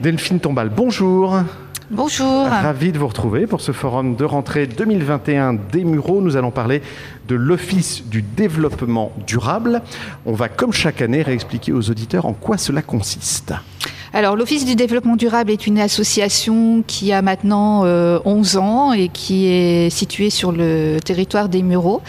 Delphine Tombal, bonjour. Bonjour. Ravi de vous retrouver pour ce forum de rentrée 2021 des Mureaux. Nous allons parler de l'Office du développement durable. On va, comme chaque année, réexpliquer aux auditeurs en quoi cela consiste. Alors, l'Office du développement durable est une association qui a maintenant 11 euh, ans et qui est située sur le territoire des Mureaux.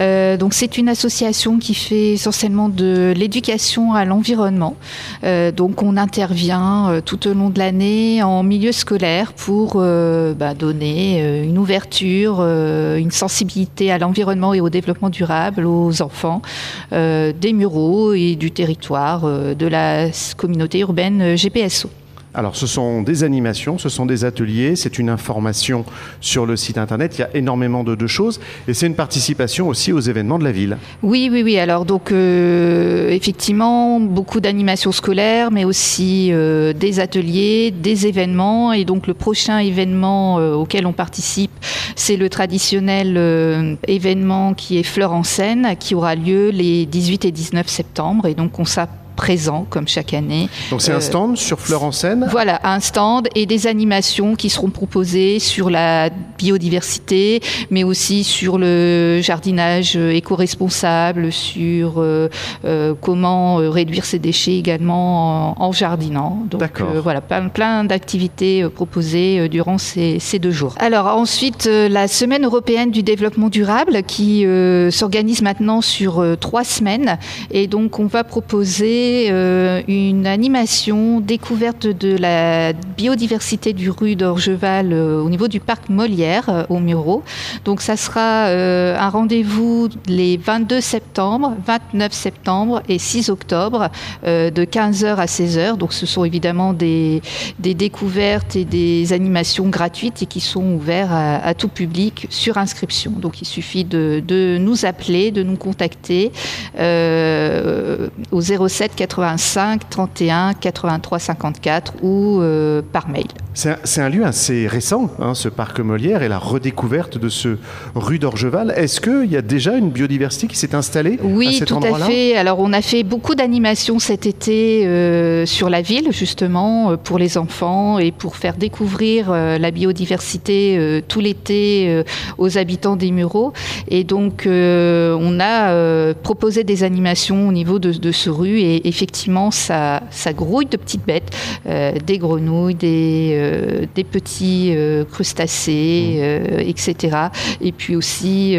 Euh, donc, c'est une association qui fait essentiellement de l'éducation à l'environnement. Euh, donc, on intervient tout au long de l'année en milieu scolaire pour bah, donner une ouverture, une sensibilité à l'environnement et au développement durable aux enfants des Mureaux et du territoire de la communauté urbaine GPSO. Alors, ce sont des animations, ce sont des ateliers, c'est une information sur le site internet. Il y a énormément de, choses et c'est une participation aussi aux événements de la ville. Oui, oui, oui. Alors, donc, euh, effectivement, beaucoup d'animations scolaires, mais aussi euh, des ateliers, des événements. Et donc, le prochain événement euh, auquel on participe, c'est le traditionnel événement qui est Fleur en scène, qui aura lieu les 18 et 19 septembre. Et donc, on s'appelle présent comme chaque année. Donc c'est un euh, stand sur Fleur en scène Voilà, un stand et des animations qui seront proposées sur la biodiversité, mais aussi sur le jardinage éco-responsable, sur euh, euh, comment réduire ses déchets également en, jardinant. Donc voilà, plein, plein d'activités proposées durant ces, ces, deux jours. Alors ensuite, la semaine européenne du développement durable qui s'organise maintenant sur trois semaines et donc on va proposer euh, une animation découverte de la biodiversité du rue d'Orgeval euh, au niveau du parc Molière euh, au Muro. Donc ça sera un rendez-vous les 22 septembre, 29 septembre et 6 octobre de 15h à 16h. Donc ce sont évidemment des, découvertes et des animations gratuites et qui sont ouvertes à, tout public sur inscription. Donc il suffit de nous appeler, de nous contacter au 07 85 31 83 54 ou euh, par mail. C'est un, lieu assez récent, hein, ce parc Molière et la redécouverte de ce rue d'Orgeval. Est-ce qu'il y a déjà une biodiversité qui s'est installée oui, à cet tout à fait. Alors on a fait beaucoup d'animations cet été euh, sur la ville, justement, euh, pour les enfants et pour faire découvrir la biodiversité tout l'été aux habitants des Mureaux. Et donc on a proposé des animations au niveau de, de ce rue et effectivement, ça, ça grouille de petites bêtes, euh, des grenouilles, des, euh, des petits euh, crustacés, mmh. etc. Et puis aussi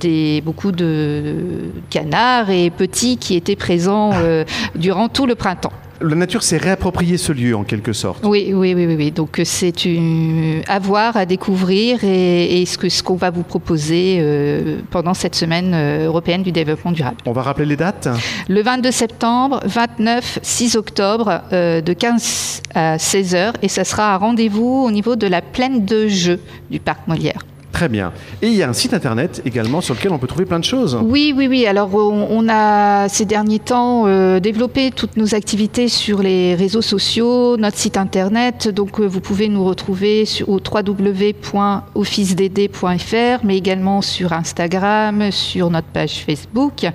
des, beaucoup de canards et petits qui étaient présents durant tout le printemps la nature s'est réappropriée ce lieu en quelque sorte. Oui, oui, oui, oui. Donc euh, c'est à voir, à découvrir et, ce qu'on ce qu'on va vous proposer euh, pendant cette semaine euh, européenne du développement durable. On va rappeler les dates? Le 22 septembre, 29, 6 octobre, de 15 à 16 heures et ça sera un rendez-vous au niveau de la plaine de jeu du parc Molière. Très bien. Et il y a un site internet également sur lequel on peut trouver plein de choses. Oui, oui, oui. Alors on, a ces derniers temps euh, développé toutes nos activités sur les réseaux sociaux, notre site internet. Donc euh, vous pouvez nous retrouver au www.officedd.fr, mais également sur Instagram, sur notre page Facebook.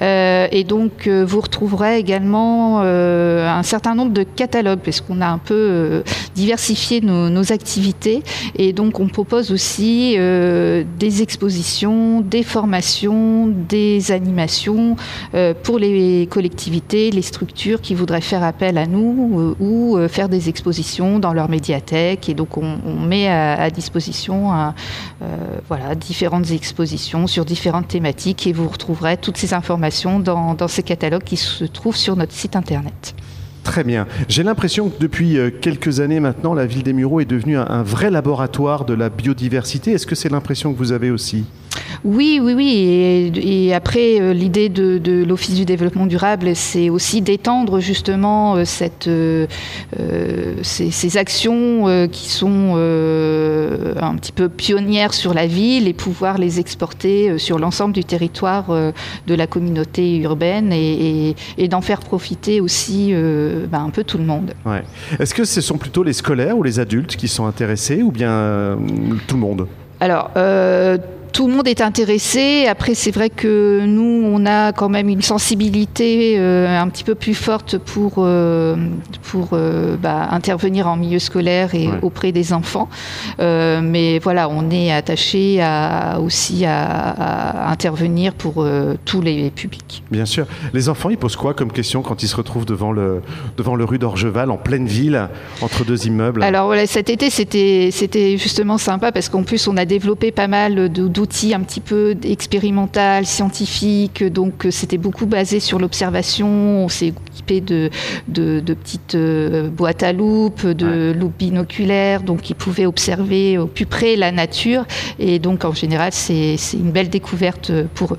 Euh, et donc vous retrouverez également un certain nombre de catalogues, parce qu'on a un peu diversifié nos, activités. Et donc on propose aussi euh, des expositions, des formations, des animations euh, pour les collectivités, les structures qui voudraient faire appel à nous euh, ou faire des expositions dans leur médiathèque. Et donc on, met à, disposition voilà, différentes expositions sur différentes thématiques et vous retrouverez toutes ces informations dans, dans ces catalogues qui se trouvent sur notre site internet. Très bien. J'ai l'impression que depuis euh, quelques années maintenant, la ville des Mureaux est devenue un, vrai laboratoire de la biodiversité. Est-ce que c'est l'impression que vous avez aussi? Oui, oui, oui. Et, après, euh, l'idée de, l'Office du développement durable, c'est aussi d'étendre justement euh, cette, euh, ces, actions qui sont un petit peu pionnières sur la ville et pouvoir les exporter sur l'ensemble du territoire de la communauté urbaine et, d'en faire profiter aussi ben, un peu tout le monde. Ouais. Est-ce que ce sont plutôt les scolaires ou les adultes qui sont intéressés ou bien tout le monde? Alors, tout le monde est intéressé. Après, c'est vrai que nous, on a quand même une sensibilité un petit peu plus forte pour, pour bah, intervenir en milieu scolaire et auprès des enfants. mais voilà, on est attaché à, aussi à, intervenir pour tous les publics. Bien sûr. Les enfants, ils posent quoi comme question quand ils se retrouvent devant le, devant le rue d'Orgeval, en pleine ville, entre deux immeubles? Alors voilà, cet été, c'était, justement sympa parce qu'en plus, on a développé pas mal d'outils un petit peu expérimental, scientifiques. Donc, c'était beaucoup basé sur l'observation. On s'est équipé de, de, petites euh, boîtes à loupe, de loupes binoculaires, donc ils pouvaient observer au plus près la nature. Et donc, en général, c'est, une belle découverte pour eux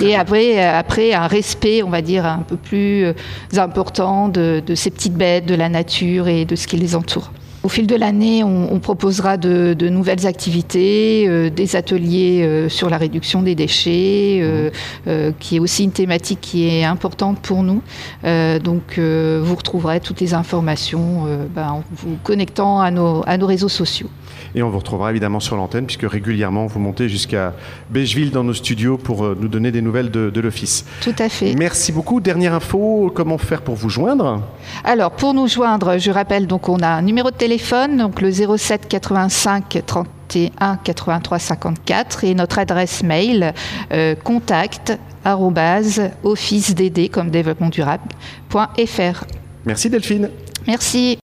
et après, euh, après, un respect, on va dire, un peu plus euh, important de, ces petites bêtes, de la nature et de ce qui les entoure. Au fil de l'année, on, proposera de, nouvelles activités, euh, des ateliers sur la réduction des déchets, qui est aussi une thématique qui est importante pour nous. donc, vous retrouverez toutes les informations ben, en vous connectant à nos, à nos réseaux sociaux. Et on vous retrouvera évidemment sur l'antenne, puisque régulièrement, vous montez jusqu'à Beigeville dans nos studios pour euh, nous donner des nouvelles de, l'Office. Tout à fait. Merci beaucoup. Dernière info, comment faire pour vous joindre? Alors, pour nous joindre, je rappelle, donc on a un numéro de téléphone, donc le 07 85 31 83 54 et notre adresse mail euh, contact office dd comme développement durable.fr. Merci Delphine. Merci.